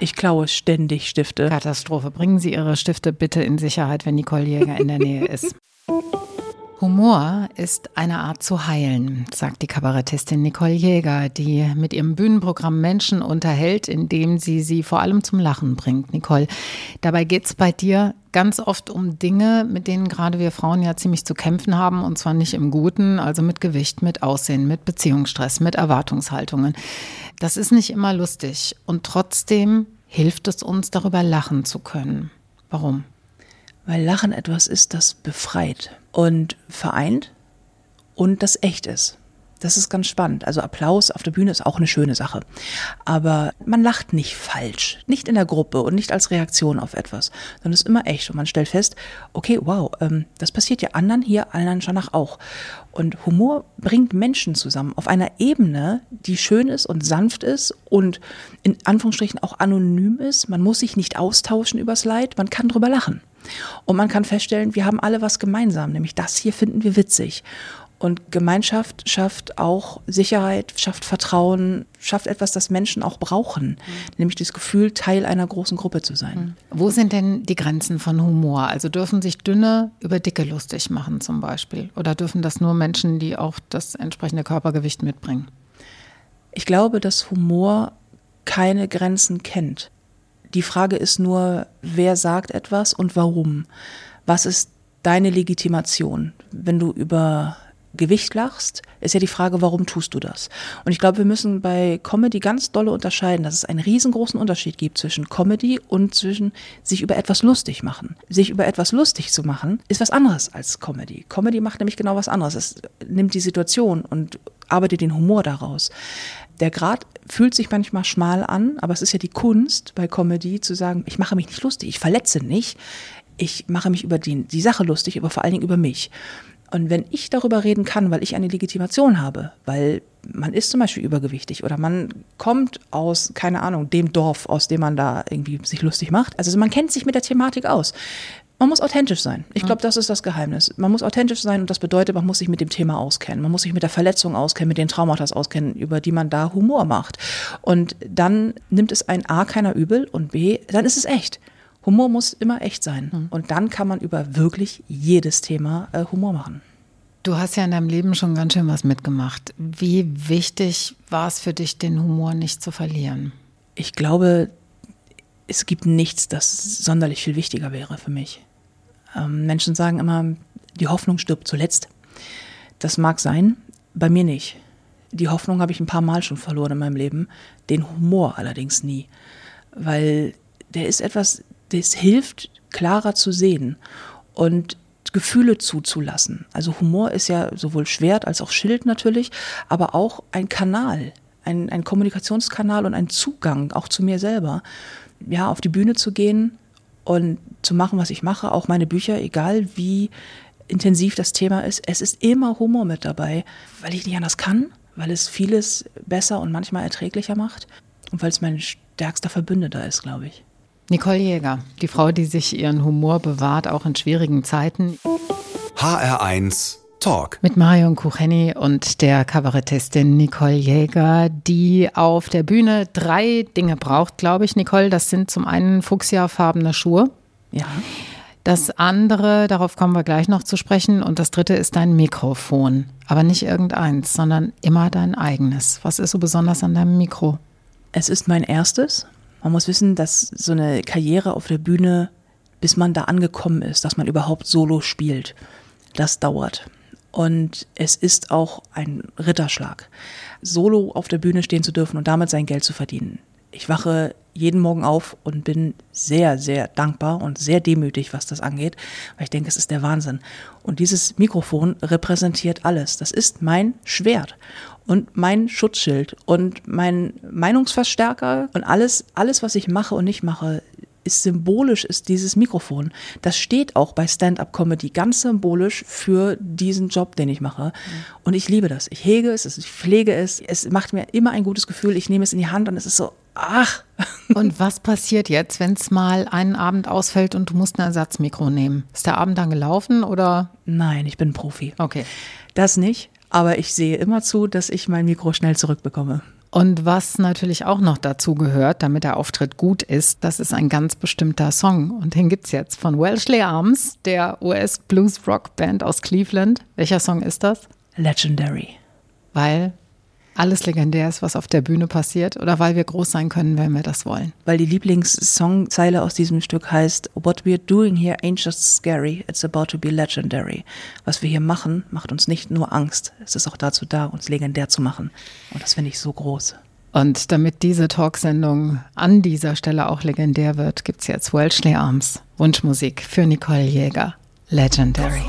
Ich klaue ständig Stifte. Katastrophe. Bringen Sie Ihre Stifte bitte in Sicherheit, wenn Nicole Jäger in der Nähe ist. *laughs* Humor ist eine Art zu heilen, sagt die Kabarettistin Nicole Jäger, die mit ihrem Bühnenprogramm Menschen unterhält, indem sie sie vor allem zum Lachen bringt. Nicole, dabei geht's bei dir ganz oft um Dinge, mit denen gerade wir Frauen ja ziemlich zu kämpfen haben, und zwar nicht im Guten, also mit Gewicht, mit Aussehen, mit Beziehungsstress, mit Erwartungshaltungen. Das ist nicht immer lustig und trotzdem hilft es uns, darüber lachen zu können. Warum? Weil Lachen etwas ist, das befreit und vereint und das echt ist. Das ist ganz spannend. Also Applaus auf der Bühne ist auch eine schöne Sache. Aber man lacht nicht falsch. Nicht in der Gruppe und nicht als Reaktion auf etwas. Sondern es ist immer echt. Und man stellt fest, okay, wow, ähm, das passiert ja anderen hier, allen danach auch. Und Humor bringt Menschen zusammen auf einer Ebene, die schön ist und sanft ist und in Anführungsstrichen auch anonym ist. Man muss sich nicht austauschen übers Leid, man kann drüber lachen. Und man kann feststellen, wir haben alle was gemeinsam, nämlich das hier finden wir witzig. Und Gemeinschaft schafft auch Sicherheit, schafft Vertrauen, schafft etwas, das Menschen auch brauchen, nämlich das Gefühl, Teil einer großen Gruppe zu sein. Wo sind denn die Grenzen von Humor? Also dürfen sich Dünne über Dicke lustig machen zum Beispiel? Oder dürfen das nur Menschen, die auch das entsprechende Körpergewicht mitbringen? Ich glaube, dass Humor keine Grenzen kennt. Die Frage ist nur, wer sagt etwas und warum? Was ist deine Legitimation? Wenn du über Gewicht lachst, ist ja die Frage, warum tust du das? Und ich glaube, wir müssen bei Comedy ganz dolle unterscheiden, dass es einen riesengroßen Unterschied gibt zwischen Comedy und zwischen sich über etwas lustig machen. Sich über etwas lustig zu machen, ist was anderes als Comedy. Comedy macht nämlich genau was anderes. Es nimmt die Situation und arbeitet den Humor daraus. Der Grad fühlt sich manchmal schmal an, aber es ist ja die Kunst bei Comedy zu sagen, ich mache mich nicht lustig, ich verletze nicht, ich mache mich über die, die Sache lustig, aber vor allen Dingen über mich. Und wenn ich darüber reden kann, weil ich eine Legitimation habe, weil man ist zum Beispiel übergewichtig oder man kommt aus, keine Ahnung, dem Dorf, aus dem man da irgendwie sich lustig macht. Also man kennt sich mit der Thematik aus. Man muss authentisch sein. Ich glaube, das ist das Geheimnis. Man muss authentisch sein und das bedeutet, man muss sich mit dem Thema auskennen. Man muss sich mit der Verletzung auskennen, mit den Traumata auskennen, über die man da Humor macht. Und dann nimmt es ein A keiner übel und B, dann ist es echt. Humor muss immer echt sein. Und dann kann man über wirklich jedes Thema äh, Humor machen. Du hast ja in deinem Leben schon ganz schön was mitgemacht. Wie wichtig war es für dich, den Humor nicht zu verlieren? Ich glaube, es gibt nichts, das sonderlich viel wichtiger wäre für mich. Ähm, Menschen sagen immer, die Hoffnung stirbt zuletzt. Das mag sein, bei mir nicht. Die Hoffnung habe ich ein paar Mal schon verloren in meinem Leben, den Humor allerdings nie. Weil der ist etwas, das hilft, klarer zu sehen. Und Gefühle zuzulassen. Also Humor ist ja sowohl Schwert als auch Schild natürlich, aber auch ein Kanal, ein, ein Kommunikationskanal und ein Zugang auch zu mir selber. Ja, auf die Bühne zu gehen und zu machen, was ich mache, auch meine Bücher, egal wie intensiv das Thema ist, es ist immer Humor mit dabei, weil ich nicht anders kann, weil es vieles besser und manchmal erträglicher macht und weil es mein stärkster Verbündeter ist, glaube ich. Nicole Jäger, die Frau, die sich ihren Humor bewahrt, auch in schwierigen Zeiten. HR1 Talk. Mit Marion Kucheni und der Kabarettistin Nicole Jäger, die auf der Bühne drei Dinge braucht, glaube ich, Nicole. Das sind zum einen fuchsiafarbene Schuhe. Ja. Das andere, darauf kommen wir gleich noch zu sprechen. Und das dritte ist dein Mikrofon. Aber nicht irgendeins, sondern immer dein eigenes. Was ist so besonders an deinem Mikro? Es ist mein erstes man muss wissen, dass so eine Karriere auf der Bühne, bis man da angekommen ist, dass man überhaupt Solo spielt, das dauert. Und es ist auch ein Ritterschlag, solo auf der Bühne stehen zu dürfen und damit sein Geld zu verdienen. Ich wache jeden Morgen auf und bin sehr, sehr dankbar und sehr demütig, was das angeht, weil ich denke, es ist der Wahnsinn. Und dieses Mikrofon repräsentiert alles. Das ist mein Schwert und mein Schutzschild und mein Meinungsverstärker und alles, alles, was ich mache und nicht mache, ist symbolisch, ist dieses Mikrofon. Das steht auch bei Stand-up-Comedy ganz symbolisch für diesen Job, den ich mache. Und ich liebe das. Ich hege es, ich pflege es. Es macht mir immer ein gutes Gefühl. Ich nehme es in die Hand und es ist so, ach. *laughs* Und was passiert jetzt, wenn es mal einen Abend ausfällt und du musst ein Ersatzmikro nehmen? Ist der Abend dann gelaufen oder? Nein, ich bin Profi. Okay. Das nicht. Aber ich sehe immer zu, dass ich mein Mikro schnell zurückbekomme. Und was natürlich auch noch dazu gehört, damit der Auftritt gut ist, das ist ein ganz bestimmter Song. Und den gibt es jetzt von Wellesley Arms, der US-Blues-Rock-Band aus Cleveland. Welcher Song ist das? Legendary. Weil alles legendär ist, was auf der Bühne passiert oder weil wir groß sein können, wenn wir das wollen? Weil die Lieblingssongzeile aus diesem Stück heißt What we're doing here ain't just scary, it's about to be legendary. Was wir hier machen, macht uns nicht nur Angst, es ist auch dazu da, uns legendär zu machen. Und das finde ich so groß. Und damit diese Talksendung an dieser Stelle auch legendär wird, gibt es jetzt Welchley Arms, Wunschmusik für Nicole Jäger, Legendary.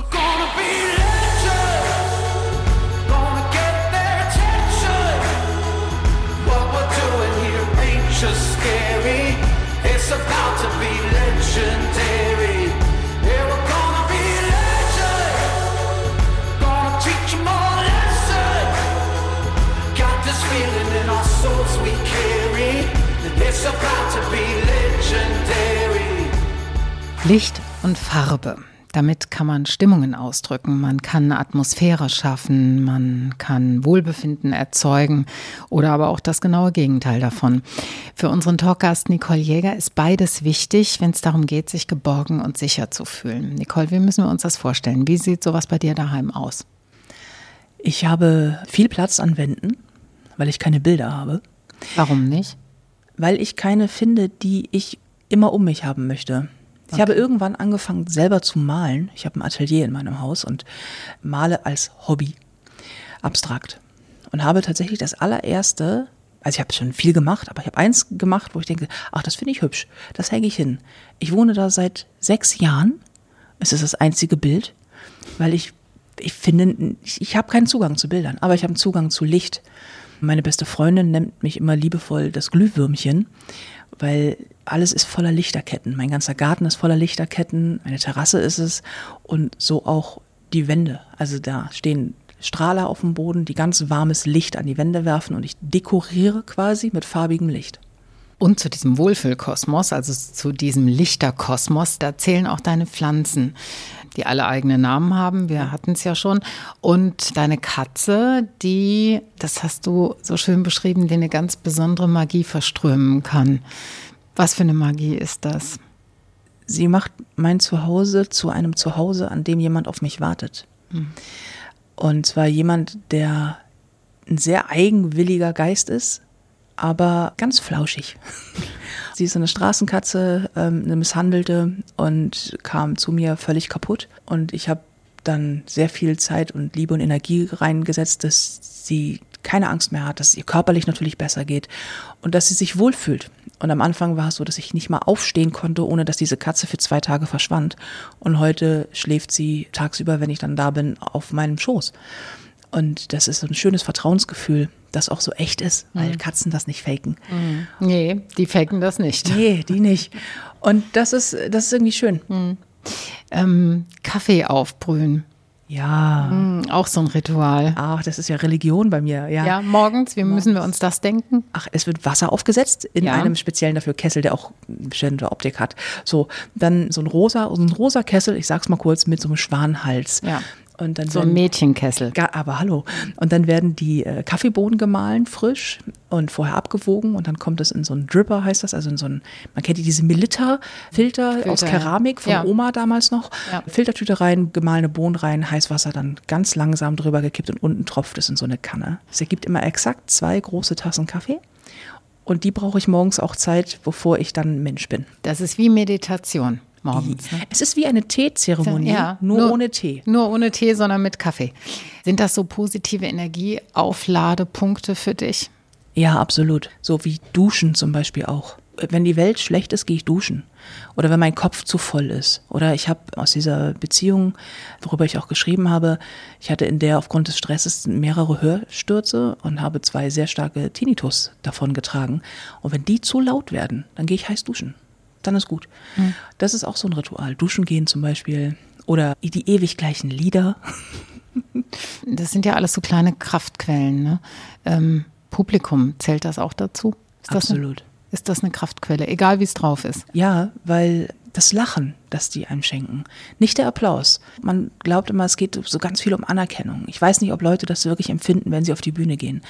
Licht und Farbe. Damit kann man Stimmungen ausdrücken, man kann Atmosphäre schaffen, man kann Wohlbefinden erzeugen oder aber auch das genaue Gegenteil davon. Für unseren Talkgast Nicole Jäger ist beides wichtig, wenn es darum geht, sich geborgen und sicher zu fühlen. Nicole, wie müssen wir uns das vorstellen? Wie sieht sowas bei dir daheim aus? Ich habe viel Platz an Wänden, weil ich keine Bilder habe. Warum nicht? Weil ich keine finde, die ich immer um mich haben möchte. Ich habe irgendwann angefangen, selber zu malen. Ich habe ein Atelier in meinem Haus und male als Hobby, abstrakt. Und habe tatsächlich das allererste, also ich habe schon viel gemacht, aber ich habe eins gemacht, wo ich denke, ach, das finde ich hübsch, das hänge ich hin. Ich wohne da seit sechs Jahren. Es ist das einzige Bild, weil ich, ich finde, ich, ich habe keinen Zugang zu Bildern, aber ich habe einen Zugang zu Licht. Meine beste Freundin nennt mich immer liebevoll das Glühwürmchen, weil alles ist voller Lichterketten. Mein ganzer Garten ist voller Lichterketten, meine Terrasse ist es und so auch die Wände. Also da stehen Strahler auf dem Boden, die ganz warmes Licht an die Wände werfen und ich dekoriere quasi mit farbigem Licht. Und zu diesem Wohlfühlkosmos, also zu diesem Lichterkosmos, da zählen auch deine Pflanzen, die alle eigene Namen haben. Wir hatten es ja schon. Und deine Katze, die, das hast du so schön beschrieben, die eine ganz besondere Magie verströmen kann. Was für eine Magie ist das? Sie macht mein Zuhause zu einem Zuhause, an dem jemand auf mich wartet. Hm. Und zwar jemand, der ein sehr eigenwilliger Geist ist, aber ganz flauschig. *laughs* Sie ist eine Straßenkatze, ähm, eine Misshandelte und kam zu mir völlig kaputt. Und ich habe dann sehr viel Zeit und Liebe und Energie reingesetzt, dass sie keine Angst mehr hat, dass es ihr körperlich natürlich besser geht und dass sie sich wohlfühlt. Und am Anfang war es so, dass ich nicht mal aufstehen konnte, ohne dass diese Katze für zwei Tage verschwand. Und heute schläft sie tagsüber, wenn ich dann da bin, auf meinem Schoß. Und das ist so ein schönes Vertrauensgefühl, das auch so echt ist, weil mhm. Katzen das nicht faken. Mhm. Nee, die faken das nicht. Nee, die nicht. Und das ist, das ist irgendwie schön. Mhm. Ähm, Kaffee aufbrühen. Ja. Mm, auch so ein Ritual. Ach, das ist ja Religion bei mir. Ja, ja morgens, wie morgens. müssen wir uns das denken? Ach, es wird Wasser aufgesetzt in ja. einem speziellen dafür Kessel, der auch eine bestimmte Optik hat. So, dann so ein rosa, so ein rosa Kessel, ich sag's mal kurz, mit so einem Schwanenhals. Ja. Und dann so ein Mädchenkessel. Aber hallo. Und dann werden die äh, Kaffeebohnen gemahlen, frisch und vorher abgewogen. Und dann kommt es in so einen Dripper, heißt das. Also in so einen, man kennt die, diese Melitta-Filter aus Keramik von ja. Oma damals noch. Ja. Filtertüte rein, gemahlene Bohnen rein, Heißwasser dann ganz langsam drüber gekippt und unten tropft es in so eine Kanne. Es ergibt immer exakt zwei große Tassen Kaffee. Und die brauche ich morgens auch Zeit, bevor ich dann Mensch bin. Das ist wie Meditation morgens. Ne? Es ist wie eine Teezeremonie, ja, nur, nur, ohne Tee. Nur ohne Tee, sondern mit Kaffee. Sind das so positive Energieaufladepunkte für dich? Ja, absolut. So wie Duschen zum Beispiel auch. Wenn die Welt schlecht ist, gehe ich duschen. Oder wenn mein Kopf zu voll ist. Oder ich habe aus dieser Beziehung, worüber ich auch geschrieben habe, ich hatte in der aufgrund des Stresses mehrere Hörstürze und habe zwei sehr starke Tinnitus davon getragen. Und wenn die zu laut werden, dann gehe ich heiß duschen dann ist gut. Mhm. Das ist auch so ein Ritual. Duschen gehen zum Beispiel oder die ewig gleichen Lieder. *laughs* Das sind ja alles so kleine Kraftquellen. Ne? Ähm, Publikum, zählt das auch dazu? Ist Absolut. Das eine, ist das eine Kraftquelle, egal wie es drauf ist? Ja, weil das Lachen, das die einem schenken, nicht der Applaus. Man glaubt immer, es geht so ganz viel um Anerkennung. Ich weiß nicht, ob Leute das wirklich empfinden, wenn sie auf die Bühne gehen.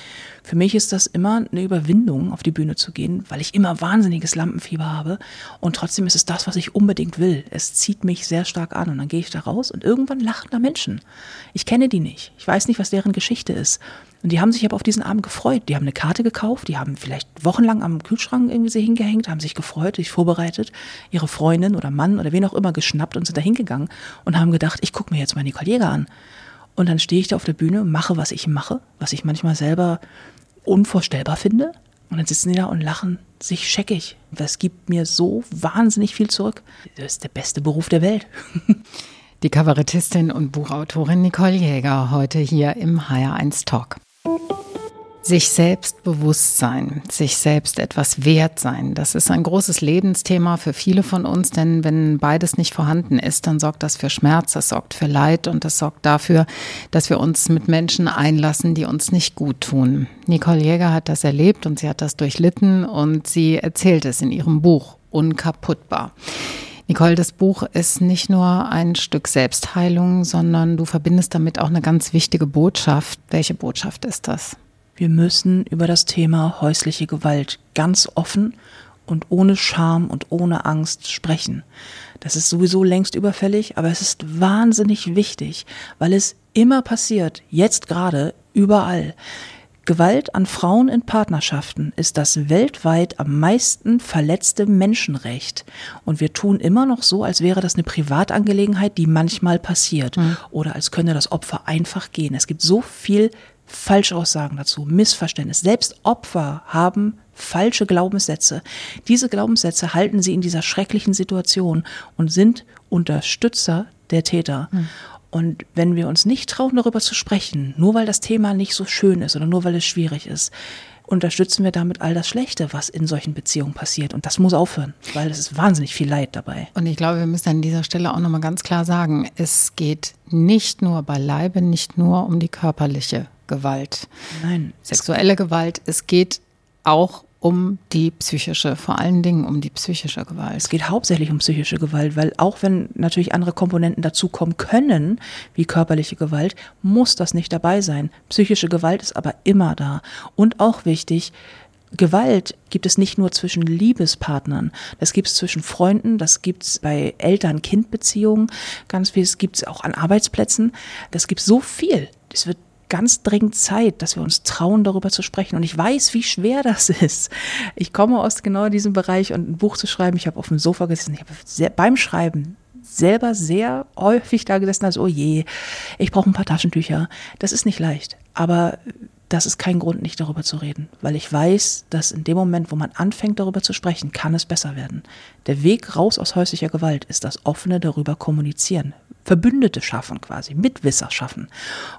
Für mich ist das immer eine Überwindung, auf die Bühne zu gehen, weil ich immer wahnsinniges Lampenfieber habe und trotzdem ist es das, was ich unbedingt will. Es zieht mich sehr stark an und dann gehe ich da raus und irgendwann lachen da Menschen. Ich kenne die nicht. Ich weiß nicht, was deren Geschichte ist. Und die haben sich aber auf diesen Abend gefreut. Die haben eine Karte gekauft, die haben vielleicht wochenlang am Kühlschrank irgendwie sie hingehängt, haben sich gefreut, sich vorbereitet, ihre Freundin oder Mann oder wen auch immer geschnappt und sind da hingegangen und haben gedacht, ich gucke mir jetzt mal Nicole Jäger an. Und dann stehe ich da auf der Bühne, mache, was ich mache, was ich manchmal selber unvorstellbar finde. Und dann sitzen die da und lachen sich scheckig. Das gibt mir so wahnsinnig viel zurück. Das ist der beste Beruf der Welt. *laughs* Die Kabarettistin und Buchautorin Nicole Jäger heute hier im HR1 Talk. Sich selbst bewusst sein, sich selbst etwas wert sein, das ist ein großes Lebensthema für viele von uns, denn wenn beides nicht vorhanden ist, dann sorgt das für Schmerz, das sorgt für Leid und das sorgt dafür, dass wir uns mit Menschen einlassen, die uns nicht gut tun. Nicole Jäger hat das erlebt und sie hat das durchlitten und sie erzählt es in ihrem Buch Unkaputtbar. Nicole, das Buch ist nicht nur ein Stück Selbstheilung, sondern du verbindest damit auch eine ganz wichtige Botschaft. Welche Botschaft ist das? Wir müssen über das Thema häusliche Gewalt ganz offen und ohne Scham und ohne Angst sprechen. Das ist sowieso längst überfällig, aber es ist wahnsinnig wichtig, weil es immer passiert, jetzt gerade, überall. Gewalt an Frauen in Partnerschaften ist das weltweit am meisten verletzte Menschenrecht. Und wir tun immer noch so, als wäre das eine Privatangelegenheit, die manchmal passiert. Mhm. Oder als könne das Opfer einfach gehen. Es gibt so viel Falschaussagen dazu, Missverständnis. Selbst Opfer haben falsche Glaubenssätze. Diese Glaubenssätze halten sie in dieser schrecklichen Situation und sind Unterstützer der Täter. Mhm. Und wenn wir uns nicht trauen, darüber zu sprechen, nur weil das Thema nicht so schön ist oder nur weil es schwierig ist, unterstützen wir damit all das Schlechte, was in solchen Beziehungen passiert. Und das muss aufhören, weil es ist wahnsinnig viel Leid dabei. Und ich glaube, wir müssen an dieser Stelle auch nochmal ganz klar sagen, es geht nicht nur beileibe, nicht nur um die körperliche Gewalt. Nein. Sexuelle Gewalt, es geht auch um die psychische, vor allen Dingen um die psychische Gewalt. Es geht hauptsächlich um psychische Gewalt, weil auch wenn natürlich andere Komponenten dazukommen können, wie körperliche Gewalt, muss das nicht dabei sein. Psychische Gewalt ist aber immer da. Und auch wichtig, Gewalt gibt es nicht nur zwischen Liebespartnern, das gibt es zwischen Freunden, das gibt es bei Eltern-Kind-Beziehungen, ganz viel, das gibt es auch an Arbeitsplätzen, das gibt so viel es wird ganz dringend Zeit, dass wir uns trauen, darüber zu sprechen. Und ich weiß, wie schwer das ist. Ich komme aus genau diesem Bereich und ein Buch zu schreiben. Ich habe auf dem Sofa gesessen. Ich habe sehr, beim Schreiben selber sehr häufig da gesessen, als, oh je, ich brauche ein paar Taschentücher. Das ist nicht leicht. Aber das ist kein Grund, nicht darüber zu reden, weil ich weiß, dass in dem Moment, wo man anfängt, darüber zu sprechen, kann es besser werden. Der Weg raus aus häuslicher Gewalt ist das offene darüber kommunizieren, Verbündete schaffen quasi, Mitwisser schaffen.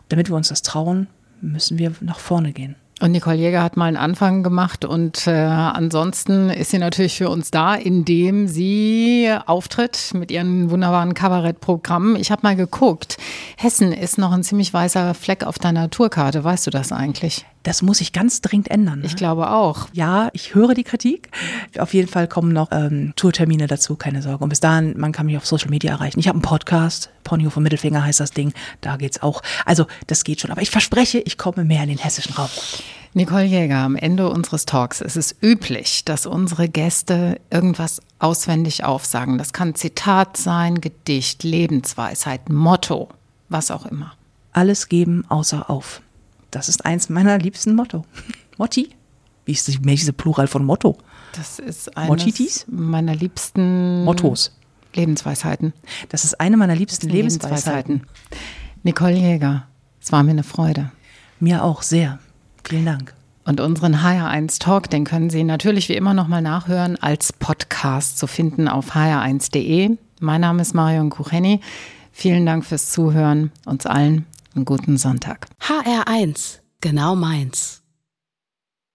Damit wir uns das trauen, müssen wir nach vorne gehen. Und Nicole Jäger hat mal einen Anfang gemacht und äh, ansonsten ist sie natürlich für uns da, indem sie auftritt mit ihren wunderbaren Kabarettprogrammen. Ich habe mal geguckt, Hessen ist noch ein ziemlich weißer Fleck auf deiner Tourkarte. Weißt du das eigentlich? Das muss ich ganz dringend ändern. Ne? Ich glaube auch. Ja, ich höre die Kritik. Auf jeden Fall kommen noch ähm, Tourtermine dazu, keine Sorge. Und bis dahin, man kann mich auf Social Media erreichen. Ich habe einen Podcast, Ponyhof und Mittelfinger heißt das Ding. Da geht's auch. Also, das geht schon. Aber ich verspreche, ich komme mehr in den hessischen Raum. Nicole Jäger, am Ende unseres Talks ist es üblich, dass unsere Gäste irgendwas auswendig aufsagen. Das kann Zitat sein, Gedicht, Lebensweisheit, Motto, was auch immer. Alles geben außer auf. Das ist eins meiner liebsten Motto. *laughs* Motti? Wie ist die diese Plural von Motto? Das ist eines meiner liebsten Mottos. Lebensweisheiten. Das ist eine meiner liebsten Lebensweisheiten. Lebensweisheiten. Nicole Jäger, es war mir eine Freude. Mir auch sehr. Vielen Dank. Und unseren HR1 Talk, den können Sie natürlich wie immer nochmal nachhören als Podcast zu finden auf hr1.de. Mein Name ist Marion Kucheni. Vielen Dank fürs Zuhören. Uns allen einen guten Sonntag. HR1, genau meins.